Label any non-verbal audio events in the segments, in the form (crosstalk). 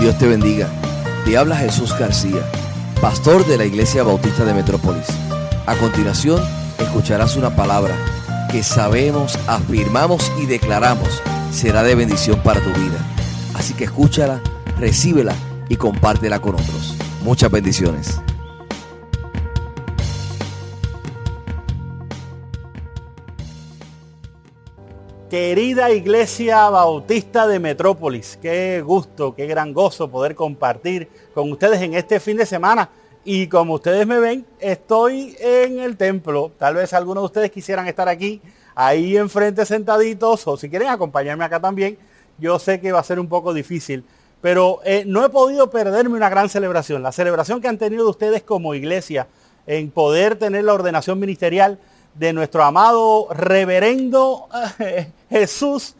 Dios te bendiga. Te habla Jesús García, pastor de la Iglesia Bautista de Metrópolis. A continuación, escucharás una palabra que sabemos, afirmamos y declaramos será de bendición para tu vida. Así que escúchala, recíbela y compártela con otros. Muchas bendiciones. Querida Iglesia Bautista de Metrópolis, qué gusto, qué gran gozo poder compartir con ustedes en este fin de semana. Y como ustedes me ven, estoy en el templo. Tal vez algunos de ustedes quisieran estar aquí, ahí enfrente sentaditos, o si quieren acompañarme acá también. Yo sé que va a ser un poco difícil, pero eh, no he podido perderme una gran celebración. La celebración que han tenido ustedes como iglesia en poder tener la ordenación ministerial de nuestro amado reverendo eh, Jesús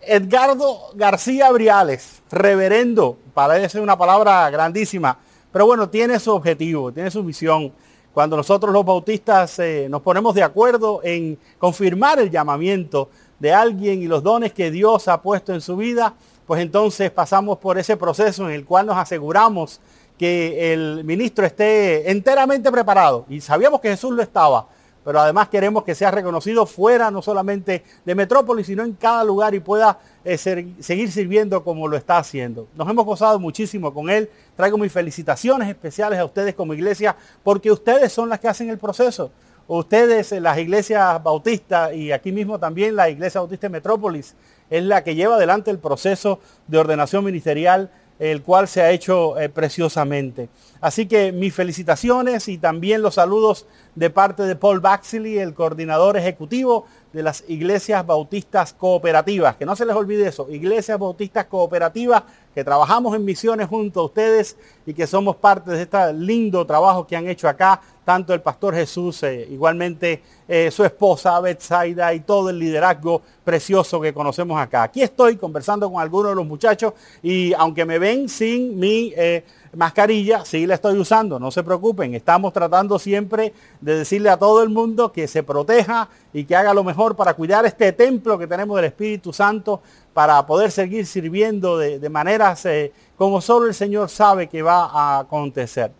Edgardo García Briales, reverendo, parece una palabra grandísima, pero bueno, tiene su objetivo, tiene su misión. Cuando nosotros los bautistas eh, nos ponemos de acuerdo en confirmar el llamamiento de alguien y los dones que Dios ha puesto en su vida, pues entonces pasamos por ese proceso en el cual nos aseguramos que el ministro esté enteramente preparado. Y sabíamos que Jesús lo estaba, pero además queremos que sea reconocido fuera no solamente de Metrópolis, sino en cada lugar y pueda eh, seguir sirviendo como lo está haciendo. Nos hemos gozado muchísimo con él. Traigo mis felicitaciones especiales a ustedes como iglesia, porque ustedes son las que hacen el proceso. Ustedes, eh, las iglesias bautistas y aquí mismo también la iglesia bautista de Metrópolis, es la que lleva adelante el proceso de ordenación ministerial el cual se ha hecho eh, preciosamente. Así que mis felicitaciones y también los saludos de parte de Paul Baxley, el coordinador ejecutivo de las iglesias bautistas cooperativas. Que no se les olvide eso, iglesias bautistas cooperativas que trabajamos en misiones junto a ustedes y que somos parte de este lindo trabajo que han hecho acá, tanto el pastor Jesús, eh, igualmente eh, su esposa Betsaida y todo el liderazgo precioso que conocemos acá. Aquí estoy conversando con algunos de los muchachos y aunque me ven sin mi... Eh, mascarilla sí la estoy usando, no se preocupen. Estamos tratando siempre de decirle a todo el mundo que se proteja y que haga lo mejor para cuidar este templo que tenemos del Espíritu Santo, para poder seguir sirviendo de, maneras eh, como solo el Señor sabe que va a acontecer.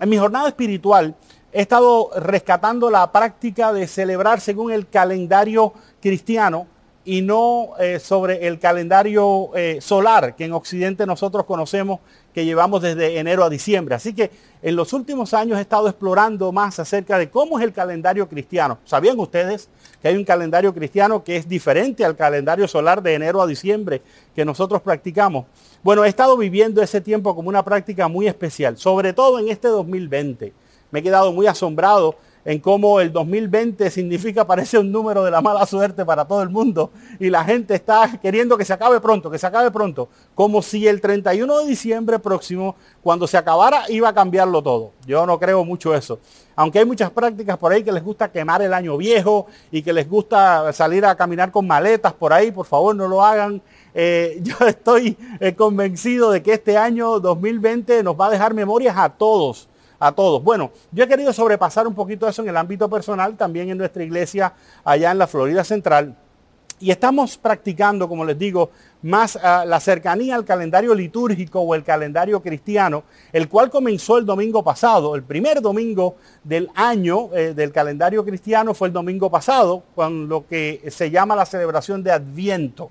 En mi jornada espiritual he estado rescatando la práctica de celebrar según el calendario cristiano y no eh, sobre el calendario eh, solar que en Occidente nosotros conocemos que llevamos desde enero a diciembre. Así que en los últimos años he estado explorando más acerca de cómo es el calendario cristiano. ¿Sabían ustedes que hay un calendario cristiano que es diferente al calendario solar de enero a diciembre que nosotros practicamos? Bueno, he estado viviendo ese tiempo como una práctica muy especial, sobre todo en este 2020. Me he quedado muy asombrado en cómo el 2020 significa, parece un número de la mala suerte para todo el mundo y la gente está queriendo que se acabe pronto, que se acabe pronto, como si el 31 de diciembre próximo, cuando se acabara, iba a cambiarlo todo. Yo no creo mucho eso. Aunque hay muchas prácticas por ahí que les gusta quemar el año viejo y que les gusta salir a caminar con maletas por ahí, por favor no lo hagan. Eh, (laughs) yo estoy eh, convencido de que este año 2020 nos va a dejar memorias a todos a todos. Bueno, yo he querido sobrepasar un poquito eso en el ámbito personal, también en nuestra iglesia allá en la Florida Central. Y estamos practicando, como les digo, más ah, la cercanía al calendario litúrgico o el calendario cristiano, el cual comenzó el domingo pasado. El primer domingo del año eh, del calendario cristiano fue el domingo pasado, con lo que se llama la celebración de Adviento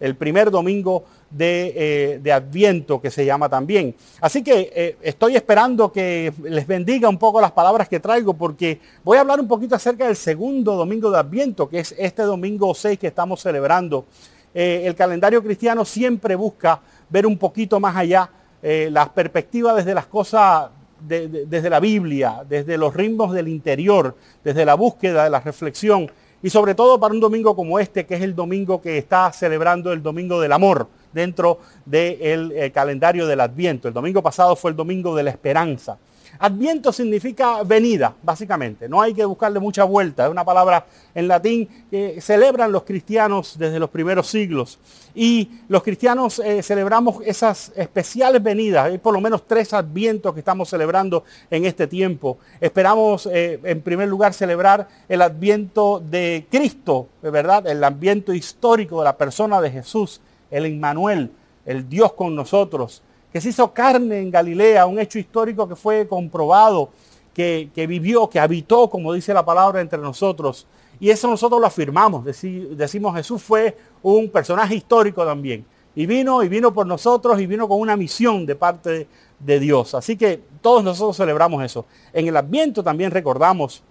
el primer domingo de, eh, Adviento que se llama también. Así que eh, estoy esperando que les bendiga un poco las palabras que traigo porque voy a hablar un poquito acerca del segundo domingo de Adviento, que es este domingo 6 que estamos celebrando. Eh, el calendario cristiano siempre busca ver un poquito más allá las perspectivas desde las cosas desde la Biblia, desde los ritmos del interior, desde la búsqueda de la reflexión y sobre todo para un domingo como este, que es el domingo que está celebrando el Domingo del Amor dentro del eh, calendario del Adviento. El domingo pasado fue el Domingo de la Esperanza. Adviento significa venida, básicamente. No hay que buscarle mucha vuelta. Es una palabra en latín que celebran los cristianos desde los primeros siglos. Y los cristianos eh, celebramos esas especiales venidas. Hay por lo menos tres advientos que estamos celebrando en este tiempo. Esperamos, eh, en primer lugar, celebrar el adviento de Cristo, ¿verdad? El adviento histórico de la persona de Jesús, el Emmanuel, el Dios con nosotros que se hizo carne en Galilea, un hecho histórico que fue comprobado, que, vivió, que habitó, como dice la palabra, entre nosotros. Y eso nosotros lo afirmamos, decimos Jesús fue un personaje histórico también. Y vino y vino por nosotros y vino con una misión de parte de Dios. Así que todos nosotros celebramos eso. En el Adviento también recordamos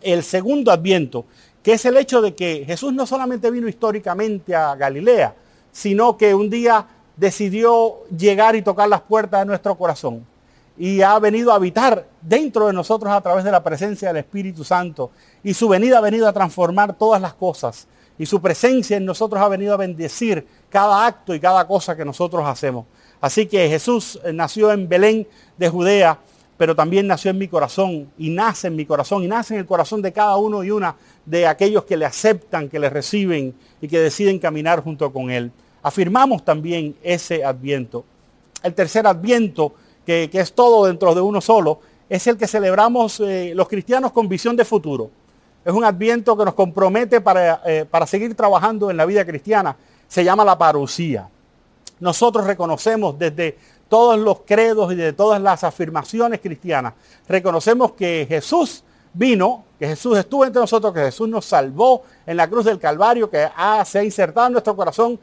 el segundo Adviento, que es el hecho de que Jesús no solamente vino históricamente a Galilea, sino que un día decidió llegar y tocar las puertas de nuestro corazón y ha venido a habitar dentro de nosotros a través de la presencia del Espíritu Santo. Y su venida ha venido a transformar todas las cosas. Y su presencia en nosotros ha venido a bendecir cada acto y cada cosa que nosotros hacemos. Así que Jesús eh, nació en Belén de Judea, pero también nació en mi corazón y nace en mi corazón y nace en el corazón de cada uno y una de aquellos que le aceptan, que le reciben y que deciden caminar junto con Él. Afirmamos también ese adviento. El tercer adviento, que, es todo dentro de uno solo, es el que celebramos eh, los cristianos con visión de futuro. Es un adviento que nos compromete para, eh, para seguir trabajando en la vida cristiana. Se llama la parucía. Nosotros reconocemos desde todos los credos y de todas las afirmaciones cristianas, reconocemos que Jesús vino, que Jesús estuvo entre nosotros, que Jesús nos salvó en la cruz del Calvario, que se ha insertado en nuestro corazón,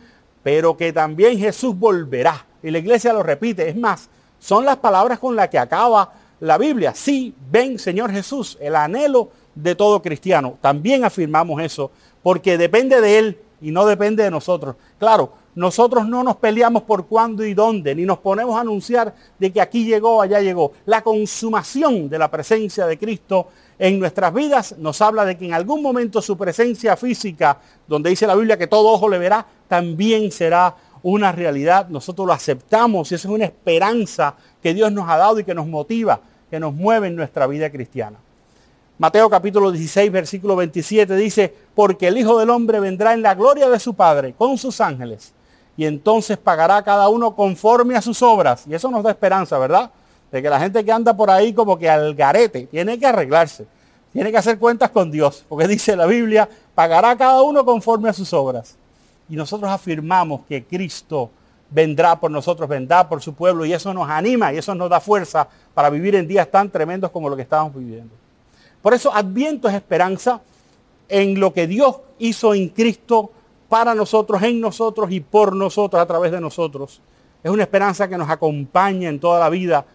pero que también Jesús volverá. Y la iglesia lo repite. Es más, son las palabras con las que acaba la Biblia. Sí, ven Señor Jesús, el anhelo de todo cristiano. También afirmamos eso, porque depende de Él y no depende de nosotros. Claro, nosotros no nos peleamos por cuándo y dónde, ni nos ponemos a anunciar de que aquí llegó, allá llegó. La consumación de la presencia de Cristo en nuestras vidas nos habla de que en algún momento su presencia física, donde dice la Biblia que todo ojo le verá, también será una realidad. Nosotros lo aceptamos y esa es una esperanza que Dios nos ha dado y que nos motiva, que nos mueve en nuestra vida cristiana. Mateo capítulo 16, versículo 27 dice, porque el Hijo del Hombre vendrá en la gloria de su Padre con sus ángeles y entonces pagará cada uno conforme a sus obras. Y eso nos da esperanza, ¿verdad? Que la gente que anda por ahí como que al garete tiene que arreglarse, tiene que hacer cuentas con Dios, porque dice la Biblia, pagará cada uno conforme a sus obras. Y nosotros afirmamos que Cristo vendrá por nosotros, vendrá por su pueblo y eso nos anima y eso nos da fuerza para vivir en días tan tremendos como lo que estamos viviendo. Por eso Adviento es esperanza en lo que Dios hizo en Cristo para nosotros, en nosotros y por nosotros, a través de nosotros. Es una esperanza que nos acompaña en toda la vida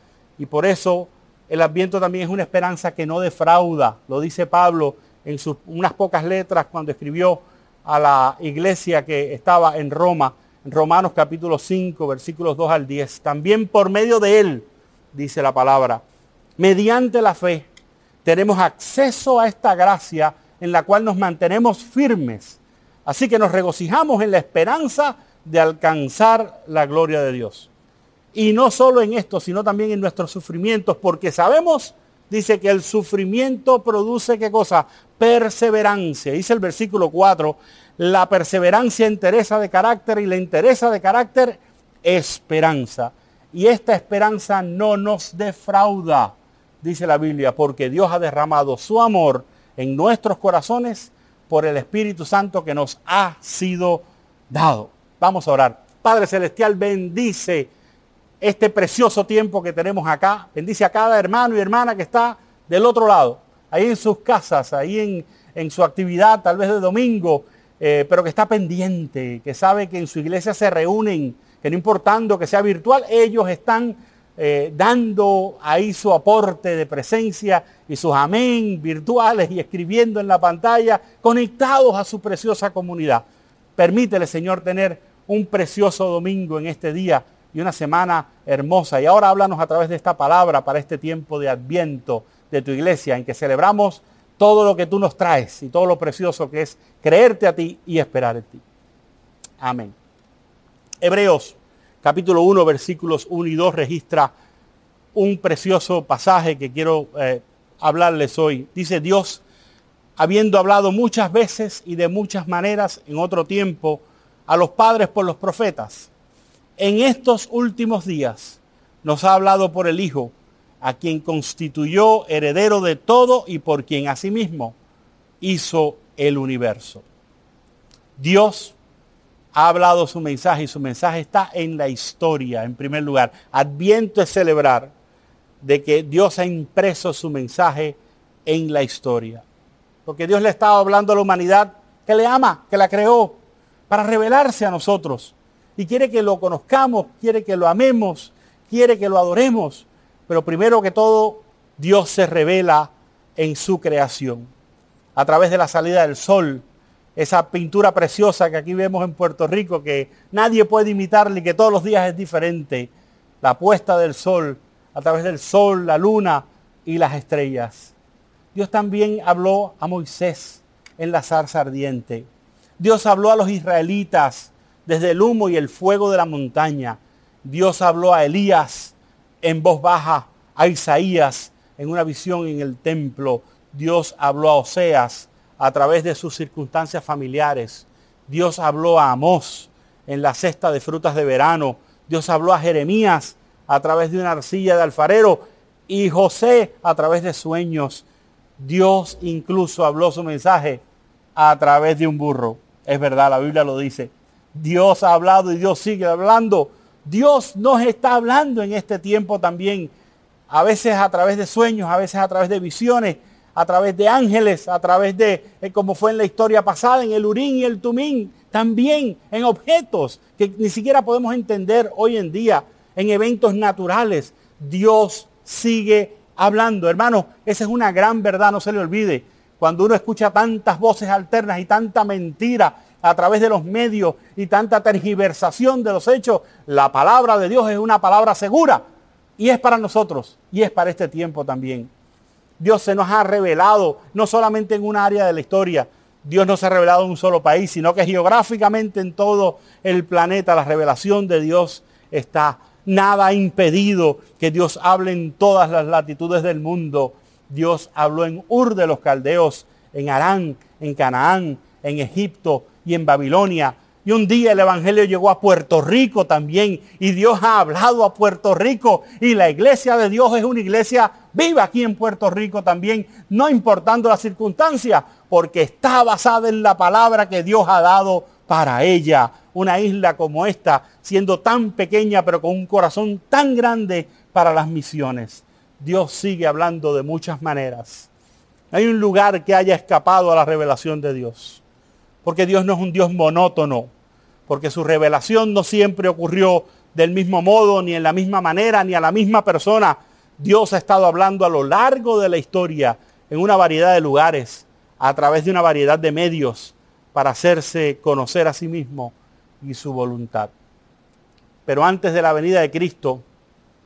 y por eso el Adviento también es una esperanza que no defrauda. Lo dice Pablo en sus unas pocas letras cuando escribió a la iglesia que estaba en Roma, en Romanos capítulo 5, versículos 2 al 10. También por medio de él, dice la palabra, mediante la fe, tenemos acceso a esta gracia en la cual nos mantenemos firmes Así que nos regocijamos en la esperanza de alcanzar la gloria de Dios. Y no solo en esto, sino también en nuestros sufrimientos, porque sabemos, dice que el sufrimiento produce qué cosa? Perseverancia. Dice el versículo 4, la perseverancia interesa de carácter y la interesa de carácter esperanza. Y esta esperanza no nos defrauda, dice la Biblia, porque Dios ha derramado su amor en nuestros corazones por el Espíritu Santo que nos ha sido dado. Vamos a orar. Padre Celestial, bendice este precioso tiempo que tenemos acá. Bendice a cada hermano y hermana que está del otro lado, ahí en sus casas, ahí en, su actividad, tal vez de domingo, eh, pero que está pendiente, que sabe que en su iglesia se reúnen, que no importando que sea virtual, ellos están eh, dando ahí su aporte de presencia y sus amén virtuales y escribiendo en la pantalla, conectados a su preciosa comunidad. Permítele, Señor, tener un precioso domingo en este día y una semana hermosa. Y ahora háblanos a través de esta palabra para este tiempo de adviento de tu iglesia, en que celebramos todo lo que tú nos traes y todo lo precioso que es creerte a ti y esperar en ti. Amén. Hebreos capítulo 1, versículos 1 y 2 registra un precioso pasaje que quiero eh, hablarles hoy. Dice Dios, habiendo hablado muchas veces y de muchas maneras en otro tiempo a los padres por los profetas, en estos últimos días nos ha hablado por el Hijo, a quien constituyó heredero de todo y por quien asimismo hizo el universo. Dios ha hablado su mensaje y su mensaje está en la historia, en primer lugar. Adviento es celebrar de que Dios ha impreso su mensaje en la historia. Porque Dios le estaba hablando a la humanidad que le ama, que la creó, para revelarse a nosotros. Y quiere que lo conozcamos, quiere que lo amemos, quiere que lo adoremos. Pero primero que todo, Dios se revela en su creación. A través de la salida del sol, esa pintura preciosa que aquí vemos en Puerto Rico, que nadie puede imitarle y que todos los días es diferente. La puesta del sol, a través del sol, la luna y las estrellas. Dios también habló a Moisés en la zarza ardiente. Dios habló a los israelitas desde el humo y el fuego de la montaña. Dios habló a Elías en voz baja, a Isaías en una visión en el templo. Dios habló a Oseas a través de sus circunstancias familiares. Dios habló a Amós en la cesta de frutas de verano. Dios habló a Jeremías a través de una arcilla de alfarero y José a través de sueños. Dios incluso habló su mensaje a través de un burro. Es verdad, la Biblia lo dice. Dios ha hablado y Dios sigue hablando. Dios nos está hablando en este tiempo también. A veces a través de sueños, a veces a través de visiones, a través de ángeles, a través de, eh, como fue en la historia pasada, en el Urín y el Tumín, también en objetos que ni siquiera podemos entender hoy en día en eventos naturales. Dios sigue hablando. Hermano, esa es una gran verdad, no se le olvide. Cuando uno escucha tantas voces alternas y tanta mentira a través de los medios y tanta tergiversación de los hechos, la palabra de Dios es una palabra segura y es para nosotros y es para este tiempo también. Dios se nos ha revelado no solamente en un área de la historia, Dios no se ha revelado en un solo país, sino que geográficamente en todo el planeta la revelación de Dios está Nada ha impedido que Dios hable en todas las latitudes del mundo. Dios habló en Ur de los Caldeos, en Arán, en Canaán, en Egipto y en Babilonia. Y un día el Evangelio llegó a Puerto Rico también. Y Dios ha hablado a Puerto Rico. Y la iglesia de Dios es una iglesia viva aquí en Puerto Rico también. No importando las circunstancias. Porque está basada en la palabra que Dios ha dado para ella una isla como esta, siendo tan pequeña pero con un corazón tan grande para las misiones. Dios sigue hablando de muchas maneras. Hay un lugar que haya escapado a la revelación de Dios. Porque Dios no es un Dios monótono. Porque su revelación no siempre ocurrió del mismo modo, ni en la misma manera, ni a la misma persona. Dios ha estado hablando a lo largo de la historia en una variedad de lugares, a través de una variedad de medios, para hacerse conocer a sí mismo y su voluntad. Pero antes de la venida de Cristo,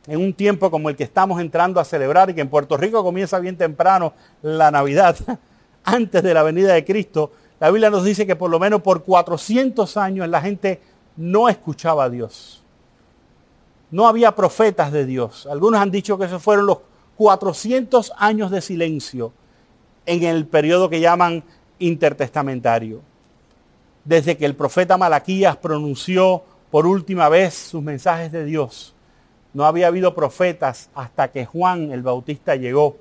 en un tiempo como el que estamos entrando a celebrar y que en Puerto Rico comienza bien temprano la Navidad, (laughs) antes de la venida de Cristo, la Biblia nos dice que por lo menos por 400 años la gente no escuchaba a Dios. No había profetas de Dios. Algunos han dicho que esos fueron los 400 años de silencio en el periodo que llaman intertestamentario desde que el profeta Malaquías pronunció por última vez sus mensajes de Dios. No había habido profetas hasta que Juan el Bautista llegó.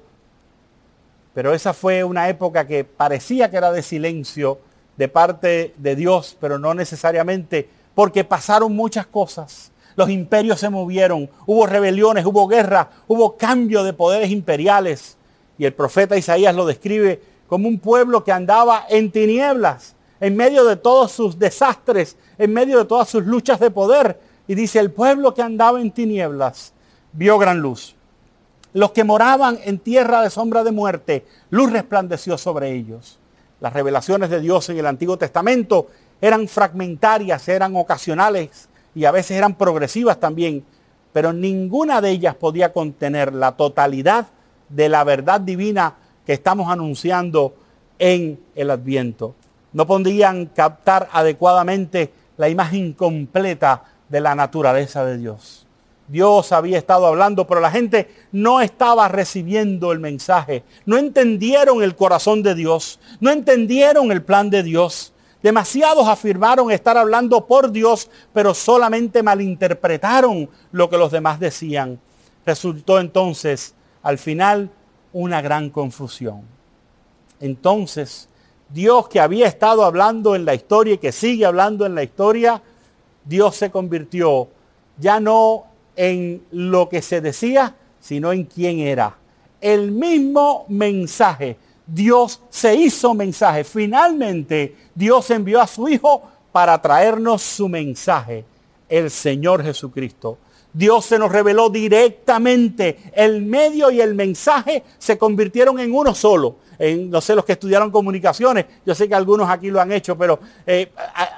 Pero esa fue una época que parecía que era de silencio de parte de Dios, pero no necesariamente, porque pasaron muchas cosas. Los imperios se movieron, hubo rebeliones, hubo guerra, hubo cambio de poderes imperiales. Y el profeta Isaías lo describe como un pueblo que andaba en tinieblas en medio de todos sus desastres, en medio de todas sus luchas de poder. Y dice, el pueblo que andaba en tinieblas vio gran luz. Los que moraban en tierra de sombra de muerte, luz resplandeció sobre ellos. Las revelaciones de Dios en el Antiguo Testamento eran fragmentarias, eran ocasionales y a veces eran progresivas también, pero ninguna de ellas podía contener la totalidad de la verdad divina que estamos anunciando en el Adviento no podían captar adecuadamente la imagen completa de la naturaleza de Dios. Dios había estado hablando, pero la gente no estaba recibiendo el mensaje. No entendieron el corazón de Dios. No entendieron el plan de Dios. Demasiados afirmaron estar hablando por Dios, pero solamente malinterpretaron lo que los demás decían. Resultó entonces, al final, una gran confusión. Entonces, Dios que había estado hablando en la historia y que sigue hablando en la historia, Dios se convirtió ya no en lo que se decía, sino en quién era. El mismo mensaje. Dios se hizo mensaje. Finalmente Dios envió a su Hijo para traernos su mensaje, el Señor Jesucristo. Dios se nos reveló directamente. El medio y el mensaje se convirtieron en uno solo. No sé, los que estudiaron comunicaciones, yo sé que algunos aquí lo han hecho, pero eh,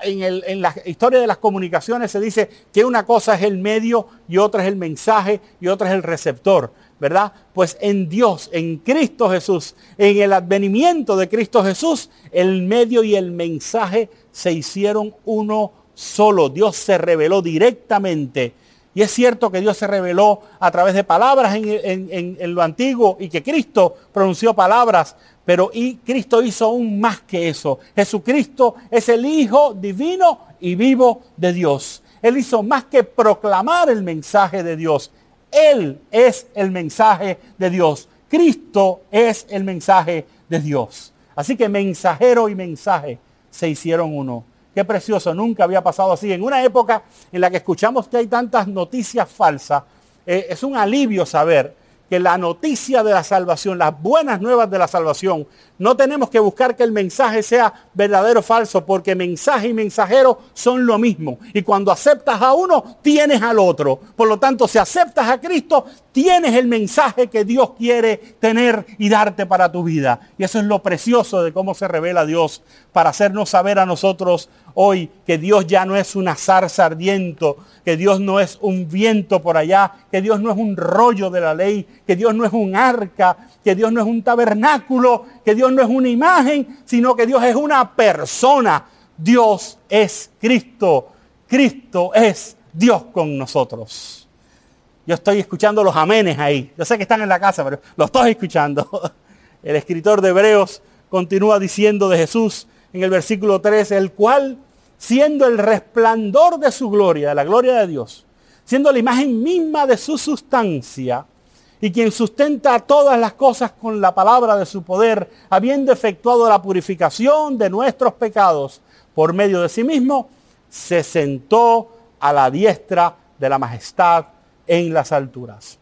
en, en la historia de las comunicaciones se dice que una cosa es el medio y otra es el mensaje y otra es el receptor. ¿verdad? Pues en Dios, en Cristo Jesús, en el advenimiento de Cristo Jesús, el medio y el mensaje se hicieron uno solo. Dios se reveló directamente y es cierto que Dios se reveló a través de palabras en, lo antiguo y que Cristo pronunció palabras, pero y Cristo hizo aún más que eso. Jesucristo es el Hijo divino y vivo de Dios. Él hizo más que proclamar el mensaje de Dios. Él es el mensaje de Dios. Cristo es el mensaje de Dios. Así que mensajero y mensaje se hicieron uno. Qué precioso, nunca había pasado así. En una época en la que escuchamos que hay tantas noticias falsas, eh, es un alivio saber que la noticia de la salvación, las buenas nuevas de la salvación, no tenemos que buscar que el mensaje sea verdadero o falso, porque mensaje y mensajero son lo mismo. Y cuando aceptas a uno, tienes al otro. Por lo tanto, si aceptas a Cristo, tienes el mensaje que Dios quiere tener y darte para tu vida. Y eso es lo precioso de cómo se revela Dios para hacernos saber a nosotros hoy que Dios ya no es un azar sardiento, que Dios no es un viento por allá, que Dios no es un rollo de la ley, que Dios no es un arca, que Dios no es un tabernáculo, que Dios no es una imagen, sino que Dios es una persona. Dios es Cristo. Cristo es Dios con nosotros. Yo estoy escuchando los amenes ahí. Yo sé que están en la casa, pero los estoy escuchando. (laughs) El escritor de Hebreos continúa diciendo de Jesús en el versículo 3, el cual siendo el resplandor de su gloria, de la gloria de Dios, siendo la imagen misma de su sustancia, y quien sustenta todas las cosas con la palabra de su poder, habiendo efectuado la purificación de nuestros pecados por medio de sí mismo, se sentó a la diestra de la majestad en las alturas.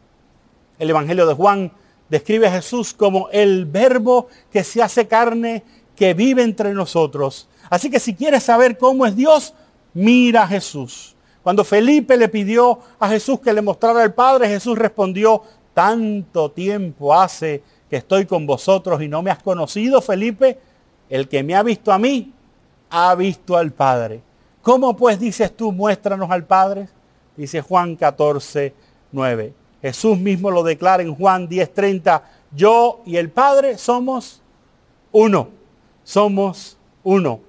El Evangelio de Juan describe a Jesús como el verbo que se hace carne, que vive entre nosotros Así que si quieres saber cómo es Dios, mira a Jesús. Cuando Felipe le pidió a Jesús que le mostrara al Padre, Jesús respondió, tanto tiempo hace que estoy con vosotros y no me has conocido, Felipe. El que me ha visto a mí, ha visto al Padre. ¿Cómo pues dices tú, muéstranos al Padre? Dice Juan 14, 9. Jesús mismo lo declara en Juan 10:30. Yo y el Padre somos uno. Somos uno.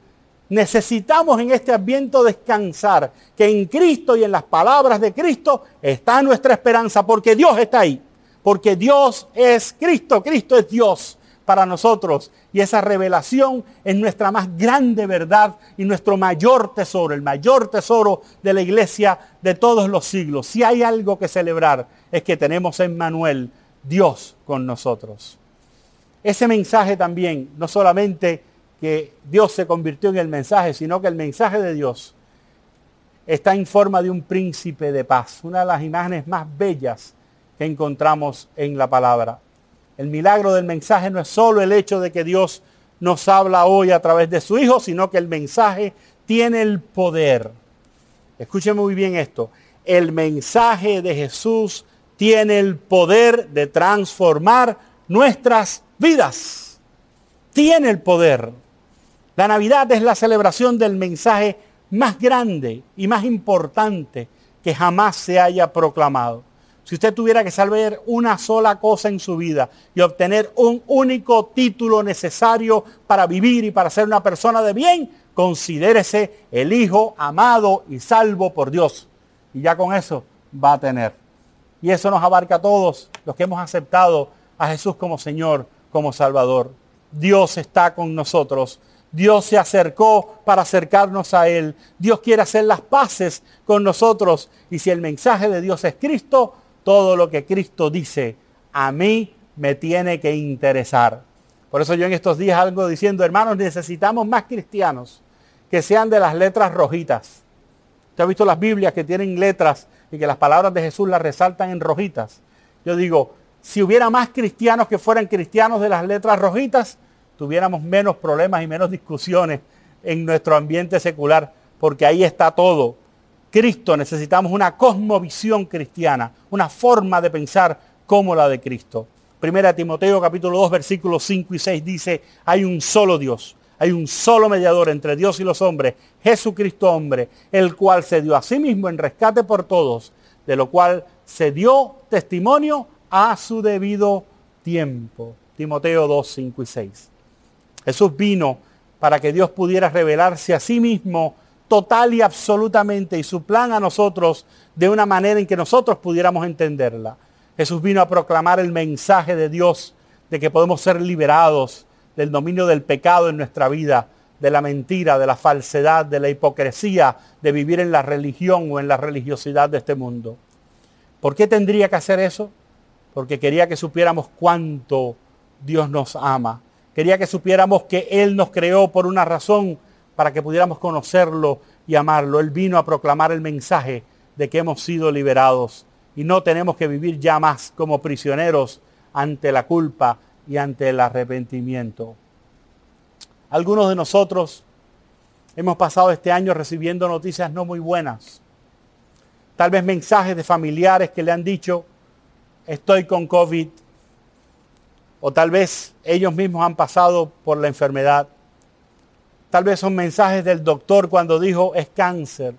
Necesitamos en este ambiente descansar, que en Cristo y en las palabras de Cristo está nuestra esperanza, porque Dios está ahí, porque Dios es Cristo, Cristo es Dios para nosotros. Y esa revelación es nuestra más grande verdad y nuestro mayor tesoro, el mayor tesoro de la iglesia de todos los siglos. Si hay algo que celebrar es que tenemos en Manuel Dios con nosotros. Ese mensaje también no solamente que Dios se convirtió en el mensaje, sino que el mensaje de Dios está en forma de un príncipe de paz, una de las imágenes más bellas que encontramos en la palabra. El milagro del mensaje no es solo el hecho de que Dios nos habla hoy a través de su Hijo, sino que el mensaje tiene el poder. Escuchen muy bien esto. El mensaje de Jesús tiene el poder de transformar nuestras vidas. Tiene el poder. La Navidad es la celebración del mensaje más grande y más importante que jamás se haya proclamado. Si usted tuviera que saber una sola cosa en su vida y obtener un único título necesario para vivir y para ser una persona de bien, considérese el Hijo amado y salvo por Dios. Y ya con eso va a tener. Y eso nos abarca a todos los que hemos aceptado a Jesús como Señor, como Salvador. Dios está con nosotros Dios se acercó para acercarnos a Él. Dios quiere hacer las paces con nosotros. Y si el mensaje de Dios es Cristo, todo lo que Cristo dice a mí me tiene que interesar. Por eso yo en estos días algo diciendo, hermanos, necesitamos más cristianos que sean de las letras rojitas. Usted ha visto las Biblias que tienen letras y que las palabras de Jesús las resaltan en rojitas. Yo digo, si hubiera más cristianos que fueran cristianos de las letras rojitas, tuviéramos menos problemas y menos discusiones en nuestro ambiente secular, porque ahí está todo. Cristo, necesitamos una cosmovisión cristiana, una forma de pensar como la de Cristo. Primera Timoteo capítulo 2 versículos 5 y 6 dice, hay un solo Dios, hay un solo mediador entre Dios y los hombres, Jesucristo hombre, el cual se dio a sí mismo en rescate por todos, de lo cual se dio testimonio a su debido tiempo. Timoteo 2, 5 y 6. Jesús vino para que Dios pudiera revelarse a sí mismo total y absolutamente y su plan a nosotros de una manera en que nosotros pudiéramos entenderla. Jesús vino a proclamar el mensaje de Dios de que podemos ser liberados del dominio del pecado en nuestra vida, de la mentira, de la falsedad, de la hipocresía, de vivir en la religión o en la religiosidad de este mundo. ¿Por qué tendría que hacer eso? Porque quería que supiéramos cuánto Dios nos ama. Quería que supiéramos que Él nos creó por una razón para que pudiéramos conocerlo y amarlo. Él vino a proclamar el mensaje de que hemos sido liberados y no tenemos que vivir ya más como prisioneros ante la culpa y ante el arrepentimiento. Algunos de nosotros hemos pasado este año recibiendo noticias no muy buenas. Tal vez mensajes de familiares que le han dicho, estoy con COVID. O tal vez ellos mismos han pasado por la enfermedad. Tal vez son mensajes del doctor cuando dijo es cáncer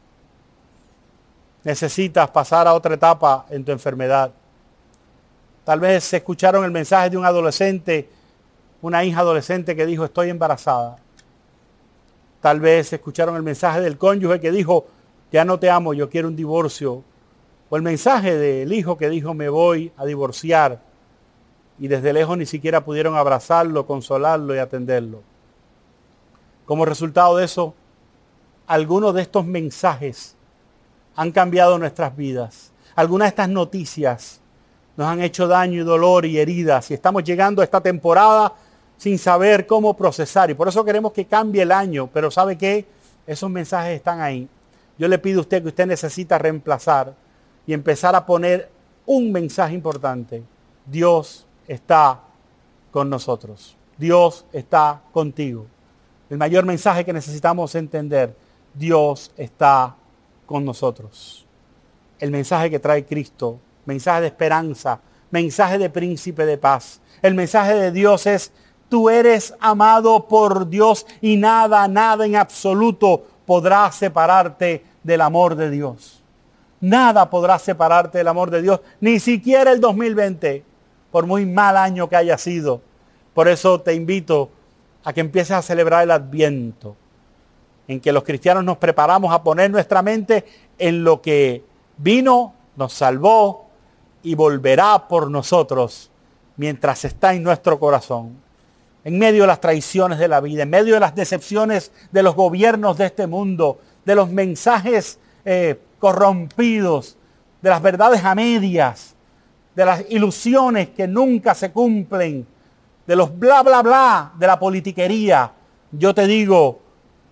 necesitas pasar a otra etapa en tu enfermedad. Tal vez escucharon el mensaje de un adolescente, una hija adolescente que dijo estoy embarazada. Tal vez escucharon el mensaje del cónyuge que dijo ya no te amo, yo quiero un divorcio. O el mensaje del hijo que dijo me voy a divorciar. Y desde lejos ni siquiera pudieron abrazarlo, consolarlo y atenderlo. Como resultado de eso, algunos de estos mensajes han cambiado nuestras vidas. Algunas de estas noticias nos han hecho daño y dolor y heridas y estamos llegando a esta temporada sin saber cómo procesar y por eso queremos que cambie el año, pero ¿sabe qué? Esos mensajes están ahí. Yo le pido a usted que usted necesita reemplazar y empezar a poner un mensaje importante. Dios está con nosotros. Dios está contigo. El mayor mensaje que necesitamos entender, Dios está con nosotros. El mensaje que trae Cristo, mensaje de esperanza, mensaje de príncipe de paz. El mensaje de Dios es, tú eres amado por Dios y nada, nada en absoluto podrá separarte del amor de Dios. Nada podrá separarte del amor de Dios, ni siquiera el 2020, por muy mal año que haya sido. Por eso te invito a que empieces a celebrar el adviento en que los cristianos nos preparamos a poner nuestra mente en lo que vino, nos salvó y volverá por nosotros mientras está en nuestro corazón. En medio de las traiciones de la vida, en medio de las decepciones de los gobiernos de este mundo, de los mensajes eh, corrompidos, de las verdades a medias, de las ilusiones que nunca se cumplen, de los bla, bla, bla, de la politiquería. Yo te digo,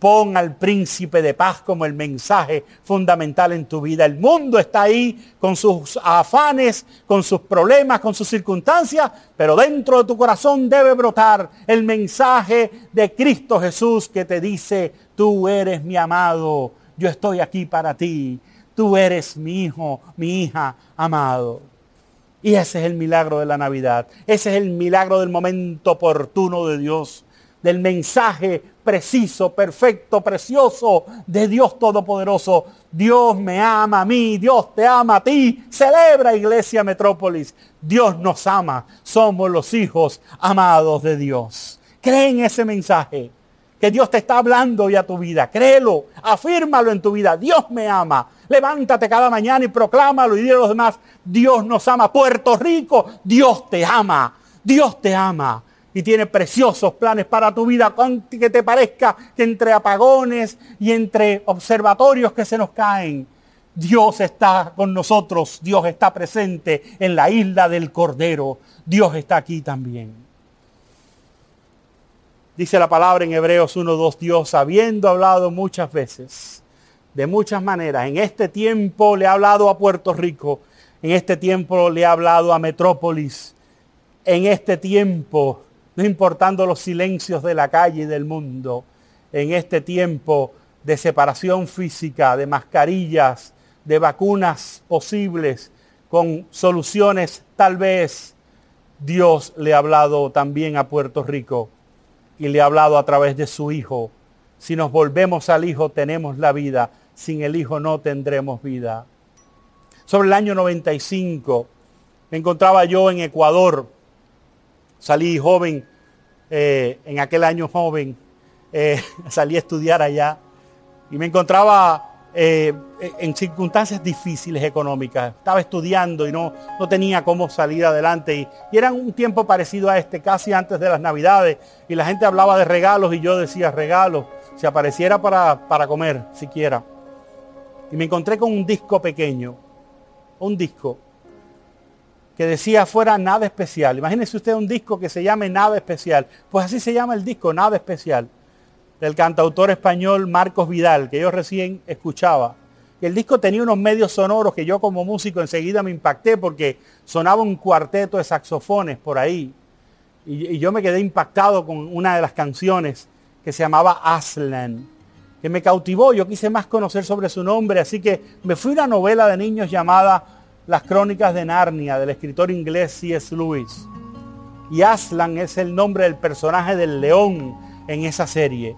Pon al príncipe de paz como el mensaje fundamental en tu vida. El mundo está ahí con sus afanes, con sus problemas, con sus circunstancias, pero dentro de tu corazón debe brotar el mensaje de Cristo Jesús que te dice, tú eres mi amado, yo estoy aquí para ti, tú eres mi hijo, mi hija amado. Y ese es el milagro de la Navidad. Ese es el milagro del momento oportuno de Dios del mensaje preciso, perfecto, precioso de Dios Todopoderoso. Dios me ama a mí, Dios te ama a ti. Celebra Iglesia Metrópolis. Dios nos ama. Somos los hijos amados de Dios. Cree en ese mensaje. Que Dios te está hablando y a tu vida. Créelo, afírmalo en tu vida. Dios me ama. Levántate cada mañana y proclámalo y dile a los demás, Dios nos ama. Puerto Rico, Dios te ama. Dios te ama y tiene preciosos planes para tu vida, que te parezca que entre apagones y entre observatorios que se nos caen, Dios está con nosotros, Dios está presente en la isla del Cordero, Dios está aquí también. Dice la palabra en Hebreos 1.2, Dios habiendo hablado muchas veces, de muchas maneras, en este tiempo le ha hablado a Puerto Rico, en este tiempo le ha hablado a Metrópolis, en este tiempo, no importando los silencios de la calle y del mundo, en este tiempo de separación física, de mascarillas, de vacunas posibles, con soluciones tal vez, Dios le ha hablado también a Puerto Rico y le ha hablado a través de su Hijo. Si nos volvemos al Hijo tenemos la vida, sin el Hijo no tendremos vida. Sobre el año 95 me encontraba yo en Ecuador, salí joven, eh, en aquel año joven, eh, (laughs) salí a estudiar allá y me encontraba eh, en circunstancias difíciles económicas. Estaba estudiando y no, no tenía cómo salir adelante. Y, y, era un tiempo parecido a este, casi antes de las navidades. Y la gente hablaba de regalos y yo decía regalos. Si apareciera para, para comer, siquiera. Y me encontré con un disco pequeño. Un disco que decía fuera nada especial. Imagínese usted un disco que se llame Nada Especial. Pues así se llama el disco, Nada Especial del cantautor español Marcos Vidal, que yo recién escuchaba. El disco tenía unos medios sonoros que yo como músico enseguida me impacté porque sonaba un cuarteto de saxofones por ahí. Y, y yo me quedé impactado con una de las canciones que se llamaba Aslan, que me cautivó. Yo quise más conocer sobre su nombre, así que me fui a una novela de niños llamada Las Crónicas de Narnia, del escritor inglés C.S. Lewis. Y Aslan es el nombre del personaje del león en esa serie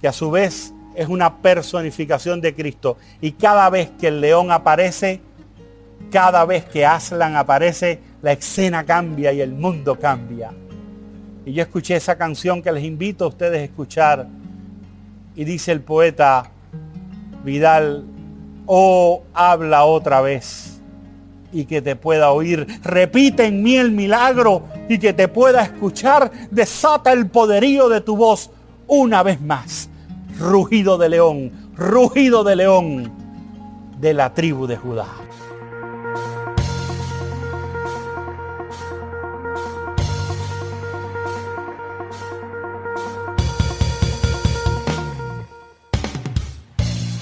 que a su vez es una personificación de Cristo. Y cada vez que el león aparece, cada vez que Aslan aparece, la escena cambia y el mundo cambia. Y yo escuché esa canción que les invito a ustedes a escuchar. Y dice el poeta Vidal, oh, habla otra vez y que te pueda oír. Repite en mí el milagro y que te pueda escuchar. Desata el poderío de tu voz una vez más. Rugido de león, rugido de león de la tribu de Judá.